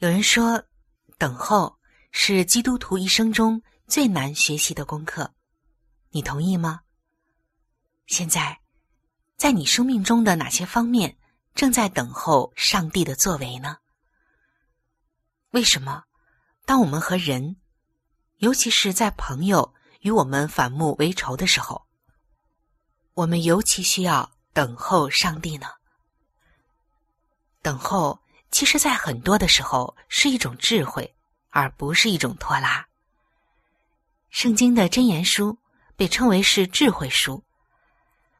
有人说，等候是基督徒一生中最难学习的功课，你同意吗？现在，在你生命中的哪些方面正在等候上帝的作为呢？为什么，当我们和人，尤其是在朋友与我们反目为仇的时候，我们尤其需要等候上帝呢？等候，其实，在很多的时候是一种智慧，而不是一种拖拉。圣经的箴言书被称为是智慧书，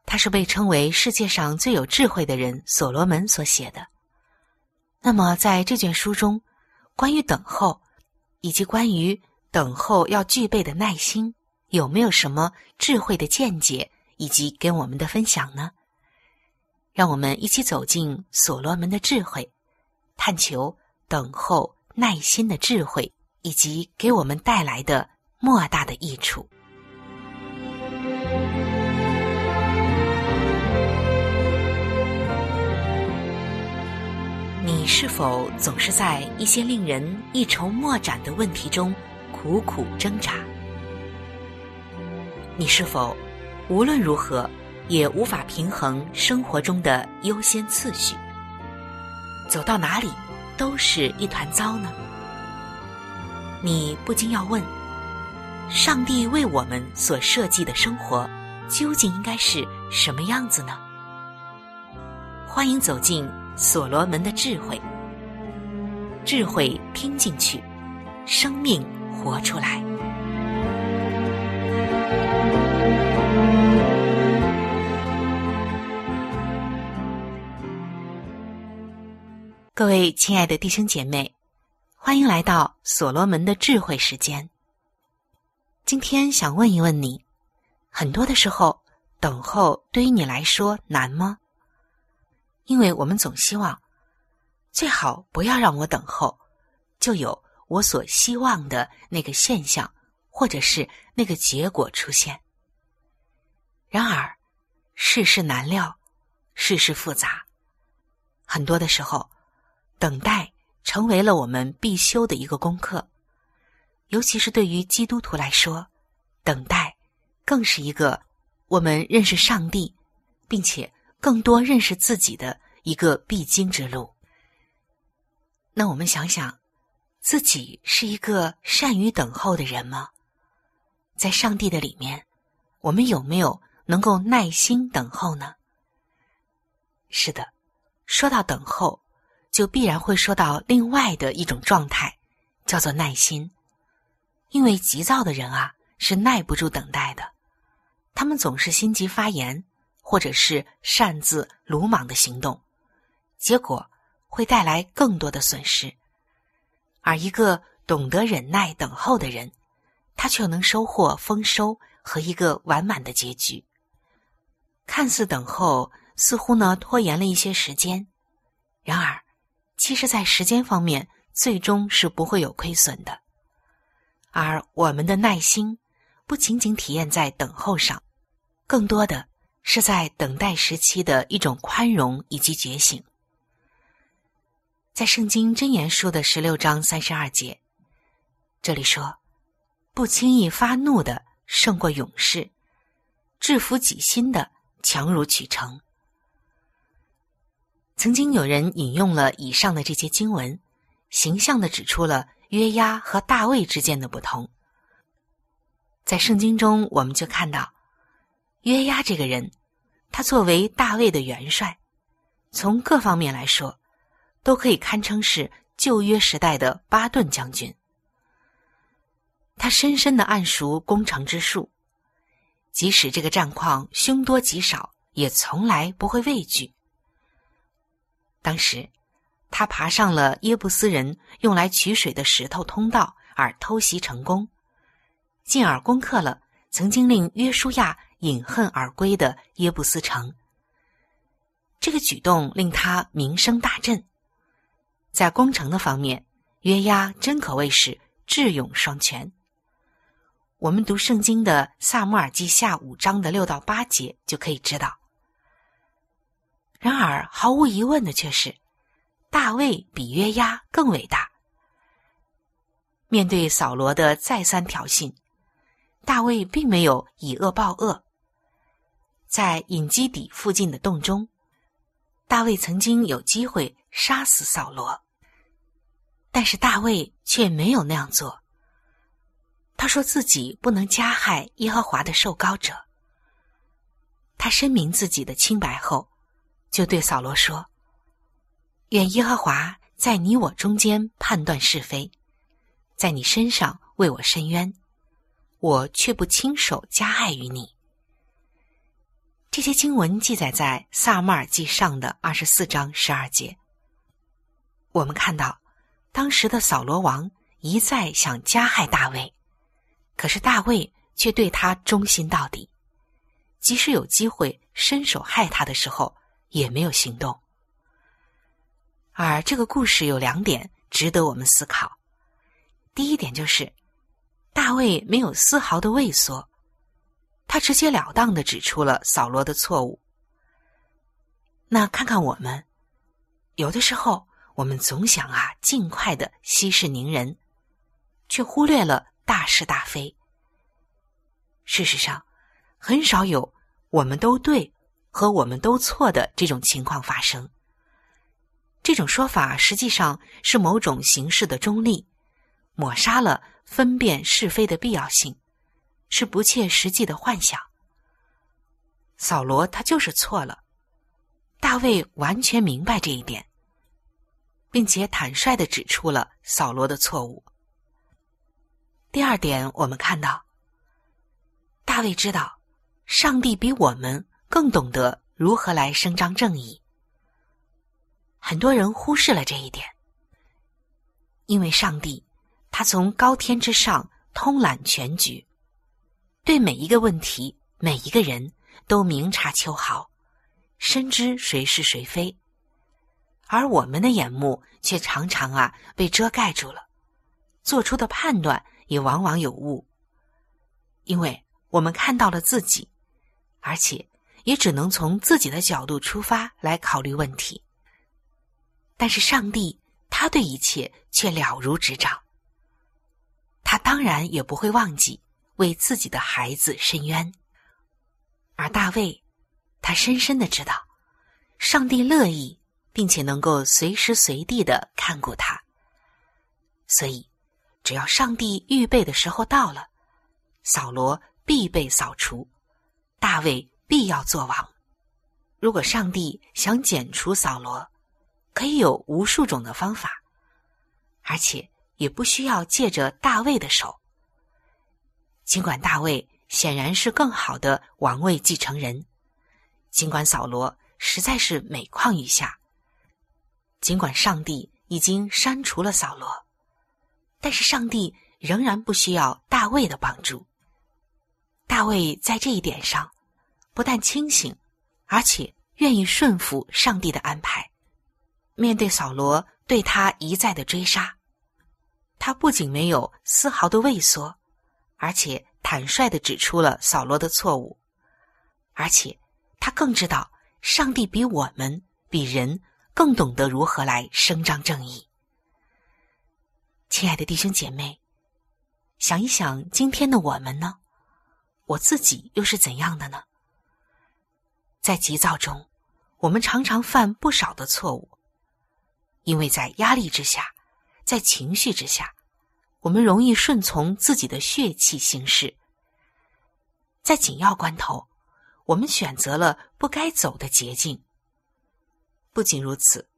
它是被称为世界上最有智慧的人所罗门所写的。那么，在这卷书中，关于等候，以及关于等候要具备的耐心，有没有什么智慧的见解以及跟我们的分享呢？让我们一起走进所罗门的智慧，探求等候耐心的智慧，以及给我们带来的莫大的益处。你是否总是在一些令人一筹莫展的问题中苦苦挣扎？你是否无论如何？也无法平衡生活中的优先次序，走到哪里都是一团糟呢？你不禁要问：上帝为我们所设计的生活，究竟应该是什么样子呢？欢迎走进所罗门的智慧，智慧听进去，生命活出来。各位亲爱的弟兄姐妹，欢迎来到所罗门的智慧时间。今天想问一问你：很多的时候，等候对于你来说难吗？因为我们总希望最好不要让我等候，就有我所希望的那个现象，或者是那个结果出现。然而，世事难料，世事复杂，很多的时候。等待成为了我们必修的一个功课，尤其是对于基督徒来说，等待更是一个我们认识上帝，并且更多认识自己的一个必经之路。那我们想想，自己是一个善于等候的人吗？在上帝的里面，我们有没有能够耐心等候呢？是的，说到等候。就必然会说到另外的一种状态，叫做耐心。因为急躁的人啊，是耐不住等待的，他们总是心急发言，或者是擅自鲁莽的行动，结果会带来更多的损失。而一个懂得忍耐等候的人，他却能收获丰收和一个完满的结局。看似等候，似乎呢拖延了一些时间，然而。其实，在时间方面，最终是不会有亏损的。而我们的耐心，不仅仅体验在等候上，更多的是在等待时期的一种宽容以及觉醒。在《圣经真言书》的十六章三十二节，这里说：“不轻易发怒的胜过勇士，制服己心的强如取成。”曾经有人引用了以上的这些经文，形象的指出了。约押和大卫之间的不同，在圣经中我们就看到，约押这个人，他作为大卫的元帅，从各方面来说，都可以堪称是旧约时代的巴顿将军。他深深的谙熟攻城之术，即使这个战况凶多吉少，也从来不会畏惧。当时。他爬上了耶布斯人用来取水的石头通道，而偷袭成功，进而攻克了曾经令约书亚饮恨而归的耶布斯城。这个举动令他名声大振，在攻城的方面，约押真可谓是智勇双全。我们读圣经的《萨穆尔记下》五章的六到八节就可以知道。然而，毫无疑问的却是。大卫比约押更伟大。面对扫罗的再三挑衅，大卫并没有以恶报恶。在隐基底附近的洞中，大卫曾经有机会杀死扫罗，但是大卫却没有那样做。他说自己不能加害耶和华的受膏者。他声明自己的清白后，就对扫罗说。愿耶和华在你我中间判断是非，在你身上为我伸冤，我却不亲手加害于你。这些经文记载在萨马尔记上的二十四章十二节。我们看到，当时的扫罗王一再想加害大卫，可是大卫却对他忠心到底，即使有机会伸手害他的时候，也没有行动。而这个故事有两点值得我们思考。第一点就是，大卫没有丝毫的畏缩，他直截了当的指出了扫罗的错误。那看看我们，有的时候我们总想啊尽快的息事宁人，却忽略了大是大非。事实上，很少有我们都对和我们都错的这种情况发生。这种说法实际上是某种形式的中立，抹杀了分辨是非的必要性，是不切实际的幻想。扫罗他就是错了，大卫完全明白这一点，并且坦率的指出了扫罗的错误。第二点，我们看到，大卫知道，上帝比我们更懂得如何来伸张正义。很多人忽视了这一点，因为上帝他从高天之上通览全局，对每一个问题、每一个人都明察秋毫，深知谁是谁非，而我们的眼目却常常啊被遮盖住了，做出的判断也往往有误，因为我们看到了自己，而且也只能从自己的角度出发来考虑问题。但是上帝，他对一切却了如指掌。他当然也不会忘记为自己的孩子伸冤。而大卫，他深深的知道，上帝乐意并且能够随时随地的看顾他。所以，只要上帝预备的时候到了，扫罗必被扫除，大卫必要做王。如果上帝想剪除扫罗，可以有无数种的方法，而且也不需要借着大卫的手。尽管大卫显然是更好的王位继承人，尽管扫罗实在是每况愈下，尽管上帝已经删除了扫罗，但是上帝仍然不需要大卫的帮助。大卫在这一点上不但清醒，而且愿意顺服上帝的安排。面对扫罗对他一再的追杀，他不仅没有丝毫的畏缩，而且坦率的指出了扫罗的错误，而且他更知道上帝比我们比人更懂得如何来伸张正义。亲爱的弟兄姐妹，想一想今天的我们呢？我自己又是怎样的呢？在急躁中，我们常常犯不少的错误，因为在压力之下。在情绪之下，我们容易顺从自己的血气行事。在紧要关头，我们选择了不该走的捷径。不仅如此，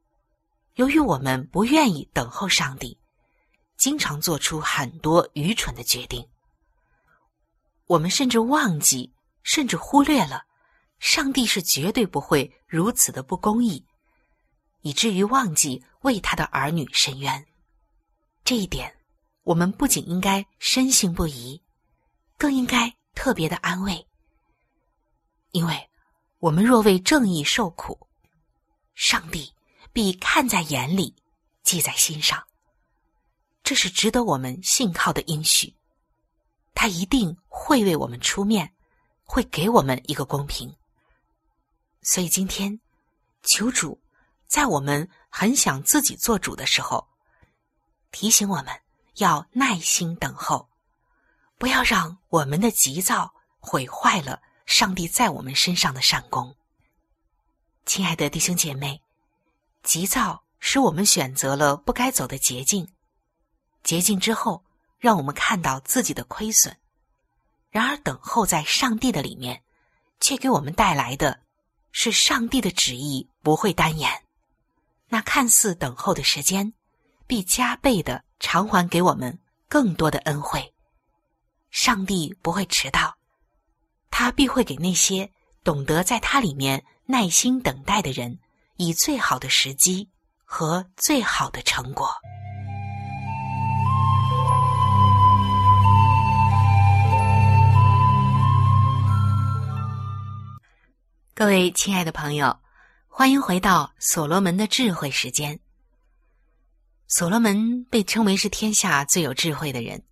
由于我们不愿意等候上帝，经常做出很多愚蠢的决定。我们甚至忘记，甚至忽略了，上帝是绝对不会如此的不公义，以至于忘记为他的儿女伸冤。这一点，我们不仅应该深信不疑，更应该特别的安慰。因为，我们若为正义受苦，上帝必看在眼里，记在心上。这是值得我们信靠的应许，他一定会为我们出面，会给我们一个公平。所以今天，求主在我们很想自己做主的时候。提醒我们要耐心等候，不要让我们的急躁毁坏了上帝在我们身上的善功。亲爱的弟兄姐妹，急躁使我们选择了不该走的捷径，捷径之后让我们看到自己的亏损。然而，等候在上帝的里面，却给我们带来的是上帝的旨意不会单言。那看似等候的时间。必加倍的偿还给我们更多的恩惠。上帝不会迟到，他必会给那些懂得在他里面耐心等待的人，以最好的时机和最好的成果。各位亲爱的朋友，欢迎回到所罗门的智慧时间。所罗门被称为是天下最有智慧的人，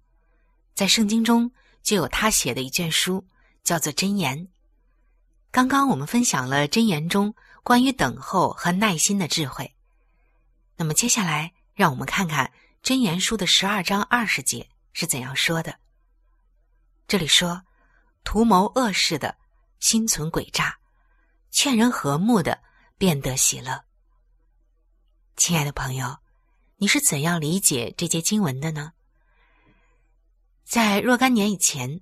在圣经中就有他写的一卷书，叫做《箴言》。刚刚我们分享了《箴言》中关于等候和耐心的智慧，那么接下来让我们看看《箴言》书的十二章二十节是怎样说的。这里说：“图谋恶事的心存诡诈，劝人和睦的变得喜乐。”亲爱的朋友。你是怎样理解这节经文的呢？在若干年以前，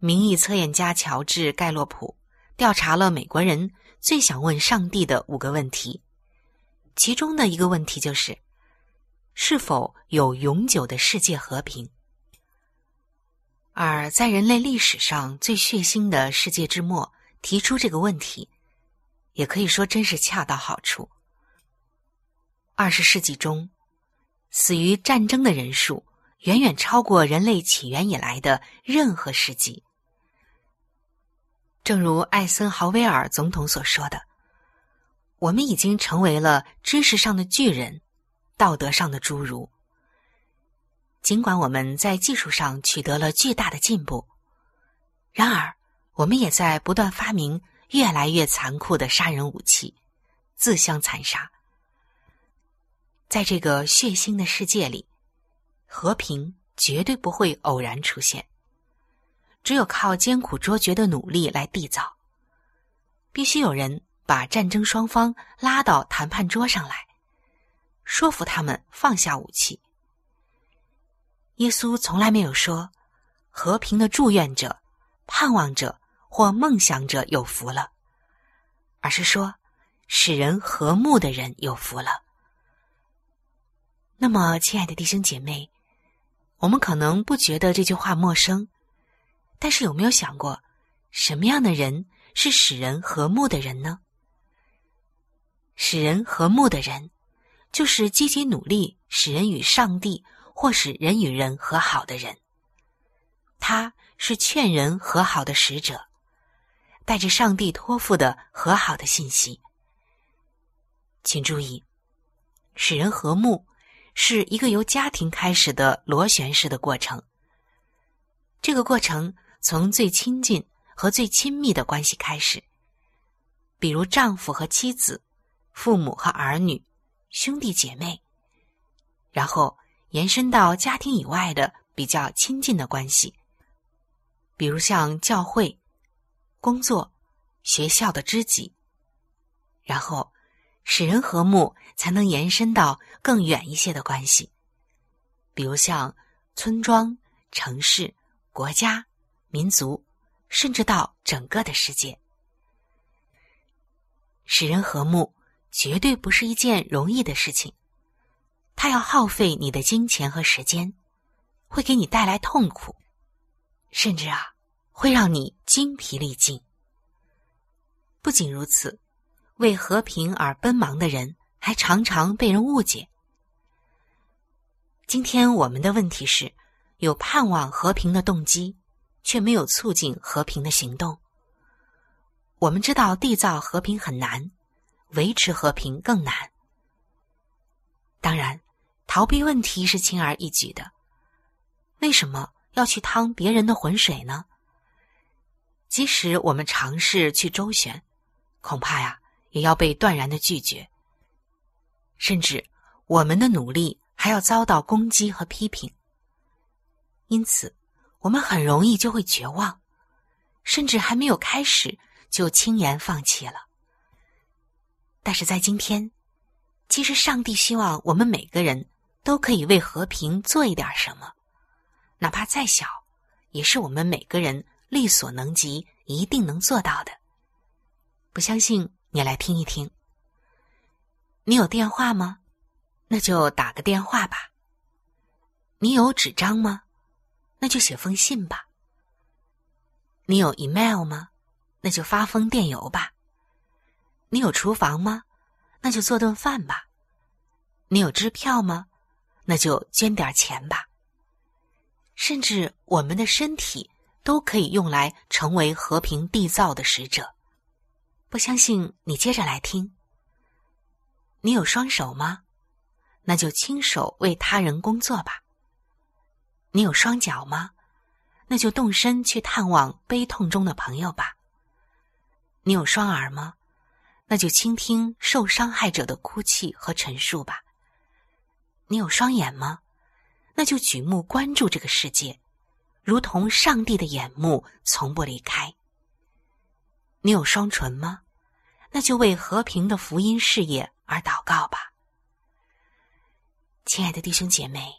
民意测验家乔治·盖洛普调查了美国人最想问上帝的五个问题，其中的一个问题就是：是否有永久的世界和平？而在人类历史上最血腥的世界之末提出这个问题，也可以说真是恰到好处。二十世纪中。死于战争的人数远远超过人类起源以来的任何世纪。正如艾森豪威尔总统所说的：“我们已经成为了知识上的巨人，道德上的侏儒。尽管我们在技术上取得了巨大的进步，然而我们也在不断发明越来越残酷的杀人武器，自相残杀。”在这个血腥的世界里，和平绝对不会偶然出现。只有靠艰苦卓绝的努力来缔造。必须有人把战争双方拉到谈判桌上来，说服他们放下武器。耶稣从来没有说和平的祝愿者、盼望着或梦想者有福了，而是说使人和睦的人有福了。那么，亲爱的弟兄姐妹，我们可能不觉得这句话陌生，但是有没有想过，什么样的人是使人和睦的人呢？使人和睦的人，就是积极努力使人与上帝或使人与人和好的人。他是劝人和好的使者，带着上帝托付的和好的信息。请注意，使人和睦。是一个由家庭开始的螺旋式的过程。这个过程从最亲近和最亲密的关系开始，比如丈夫和妻子、父母和儿女、兄弟姐妹，然后延伸到家庭以外的比较亲近的关系，比如像教会、工作、学校的知己，然后使人和睦，才能延伸到更远一些的关系，比如像村庄、城市。国家、民族，甚至到整个的世界，使人和睦，绝对不是一件容易的事情。它要耗费你的金钱和时间，会给你带来痛苦，甚至啊，会让你精疲力尽。不仅如此，为和平而奔忙的人，还常常被人误解。今天我们的问题是。有盼望和平的动机，却没有促进和平的行动。我们知道缔造和平很难，维持和平更难。当然，逃避问题是轻而易举的。为什么要去趟别人的浑水呢？即使我们尝试去周旋，恐怕呀，也要被断然的拒绝。甚至我们的努力还要遭到攻击和批评。因此，我们很容易就会绝望，甚至还没有开始就轻言放弃了。但是在今天，其实上帝希望我们每个人都可以为和平做一点什么，哪怕再小，也是我们每个人力所能及、一定能做到的。不相信你来听一听。你有电话吗？那就打个电话吧。你有纸张吗？那就写封信吧。你有 email 吗？那就发封电邮吧。你有厨房吗？那就做顿饭吧。你有支票吗？那就捐点钱吧。甚至我们的身体都可以用来成为和平缔造的使者。不相信你接着来听。你有双手吗？那就亲手为他人工作吧。你有双脚吗？那就动身去探望悲痛中的朋友吧。你有双耳吗？那就倾听受伤害者的哭泣和陈述吧。你有双眼吗？那就举目关注这个世界，如同上帝的眼目从不离开。你有双唇吗？那就为和平的福音事业而祷告吧。亲爱的弟兄姐妹。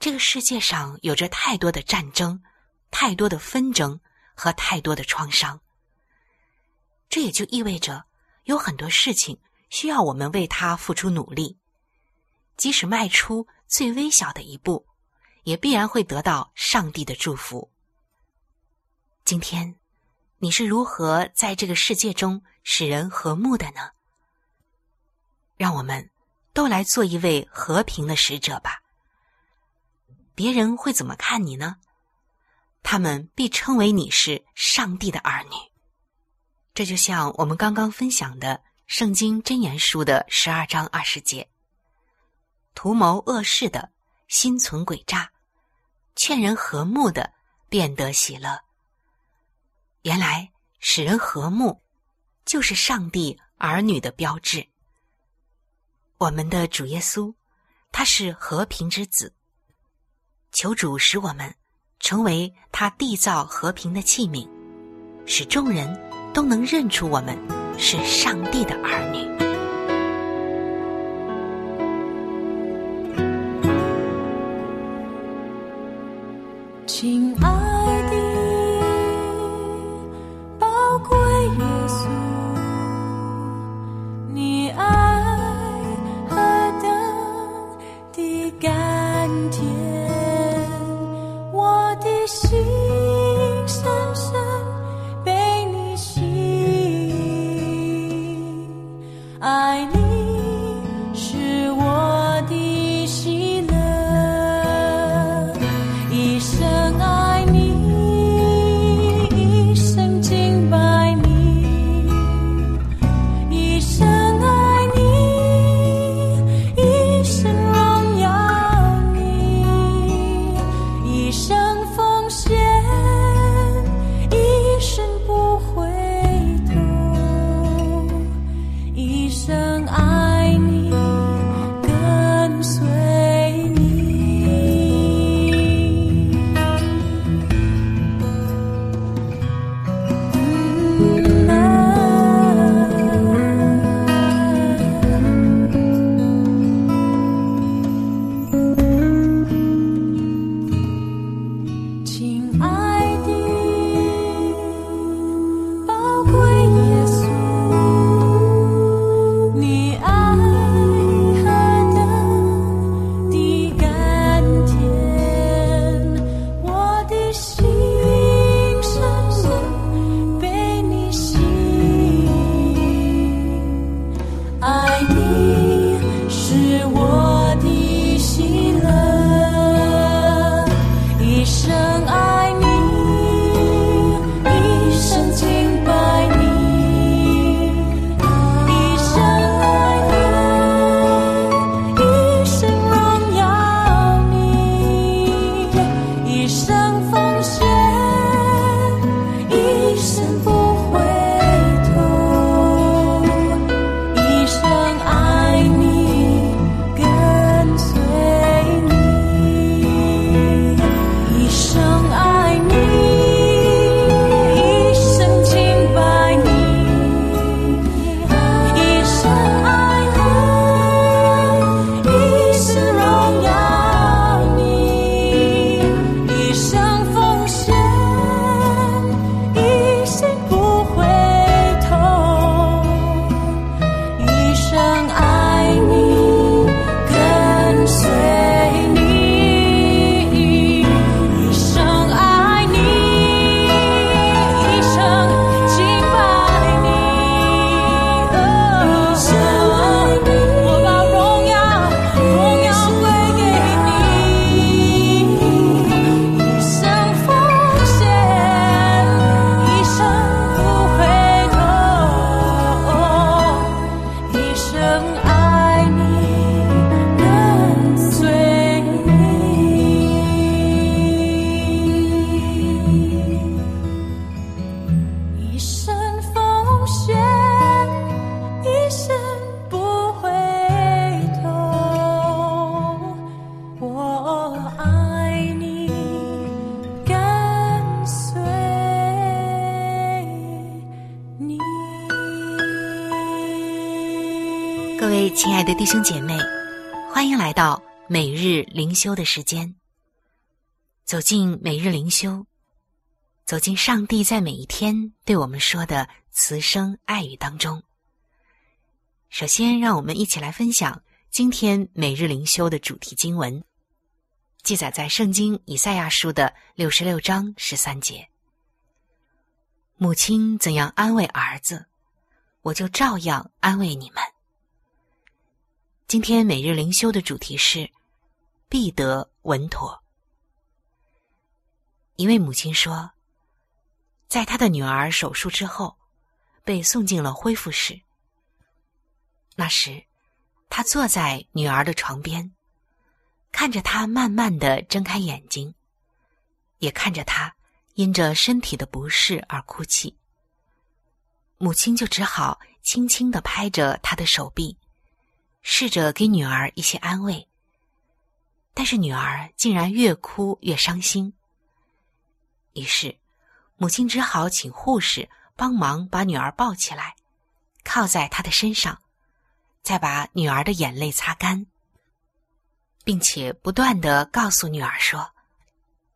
这个世界上有着太多的战争，太多的纷争和太多的创伤。这也就意味着有很多事情需要我们为他付出努力，即使迈出最微小的一步，也必然会得到上帝的祝福。今天，你是如何在这个世界中使人和睦的呢？让我们都来做一位和平的使者吧。别人会怎么看你呢？他们必称为你是上帝的儿女。这就像我们刚刚分享的《圣经真言书》的十二章二十节：图谋恶事的心存诡诈，劝人和睦的变得喜乐。原来使人和睦，就是上帝儿女的标志。我们的主耶稣，他是和平之子。求主使我们成为他缔造和平的器皿，使众人都能认出我们是上帝的儿女。弟兄姐妹，欢迎来到每日灵修的时间。走进每日灵修，走进上帝在每一天对我们说的慈声爱语当中。首先，让我们一起来分享今天每日灵修的主题经文，记载在圣经以赛亚书的六十六章十三节。母亲怎样安慰儿子，我就照样安慰你们。今天每日灵修的主题是“必得稳妥”。一位母亲说，在她的女儿手术之后，被送进了恢复室。那时，她坐在女儿的床边，看着她慢慢的睁开眼睛，也看着她因着身体的不适而哭泣。母亲就只好轻轻的拍着她的手臂。试着给女儿一些安慰，但是女儿竟然越哭越伤心。于是，母亲只好请护士帮忙把女儿抱起来，靠在她的身上，再把女儿的眼泪擦干，并且不断的告诉女儿说：“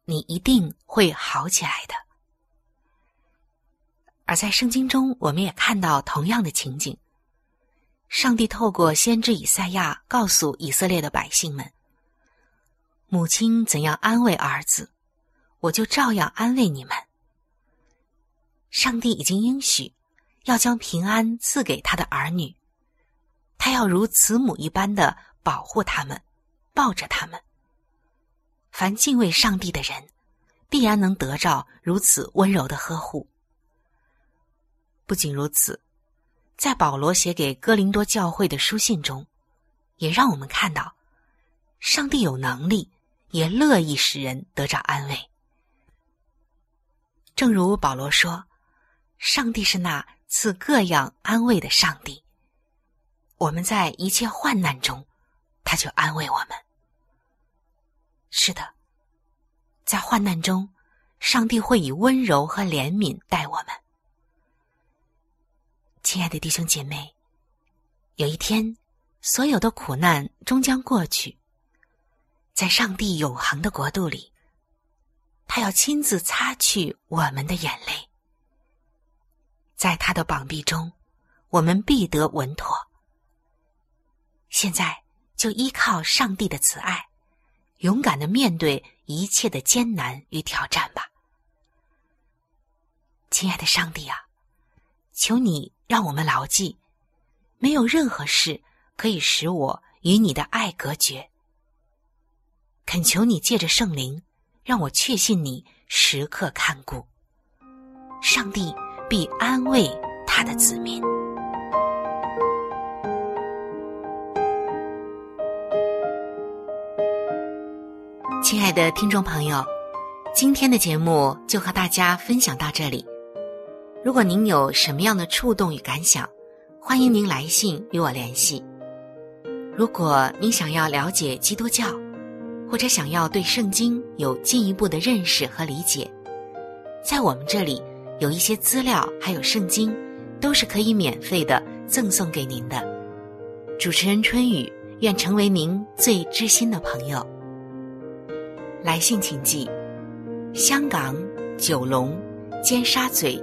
你一定会好起来的。”而在圣经中，我们也看到同样的情景。上帝透过先知以赛亚告诉以色列的百姓们：“母亲怎样安慰儿子，我就照样安慰你们。”上帝已经应许要将平安赐给他的儿女，他要如慈母一般的保护他们，抱着他们。凡敬畏上帝的人，必然能得着如此温柔的呵护。不仅如此。在保罗写给哥林多教会的书信中，也让我们看到，上帝有能力，也乐意使人得着安慰。正如保罗说：“上帝是那赐各样安慰的上帝。”我们在一切患难中，他就安慰我们。是的，在患难中，上帝会以温柔和怜悯待我们。亲爱的弟兄姐妹，有一天，所有的苦难终将过去。在上帝永恒的国度里，他要亲自擦去我们的眼泪。在他的膀臂中，我们必得稳妥。现在就依靠上帝的慈爱，勇敢的面对一切的艰难与挑战吧。亲爱的上帝啊，求你。让我们牢记，没有任何事可以使我与你的爱隔绝。恳求你借着圣灵，让我确信你时刻看顾。上帝必安慰他的子民。亲爱的听众朋友，今天的节目就和大家分享到这里。如果您有什么样的触动与感想，欢迎您来信与我联系。如果您想要了解基督教，或者想要对圣经有进一步的认识和理解，在我们这里有一些资料，还有圣经，都是可以免费的赠送给您的。主持人春雨愿成为您最知心的朋友。来信请寄：香港九龙尖沙咀。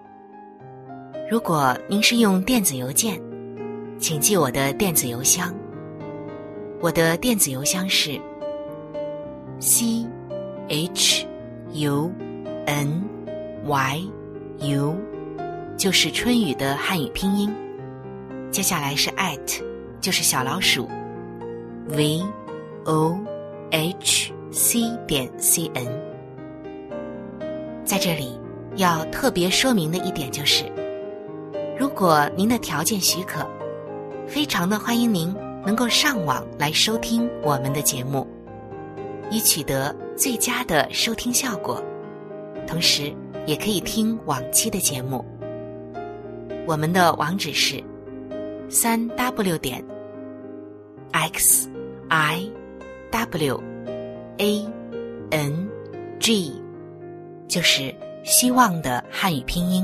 如果您是用电子邮件，请记我的电子邮箱。我的电子邮箱是 c h u n y u，就是春雨的汉语拼音。接下来是 at，就是小老鼠 v o h c 点 c n。在这里要特别说明的一点就是。如果您的条件许可，非常的欢迎您能够上网来收听我们的节目，以取得最佳的收听效果。同时，也可以听往期的节目。我们的网址是三 w 点 x i w a n g，就是希望的汉语拼音。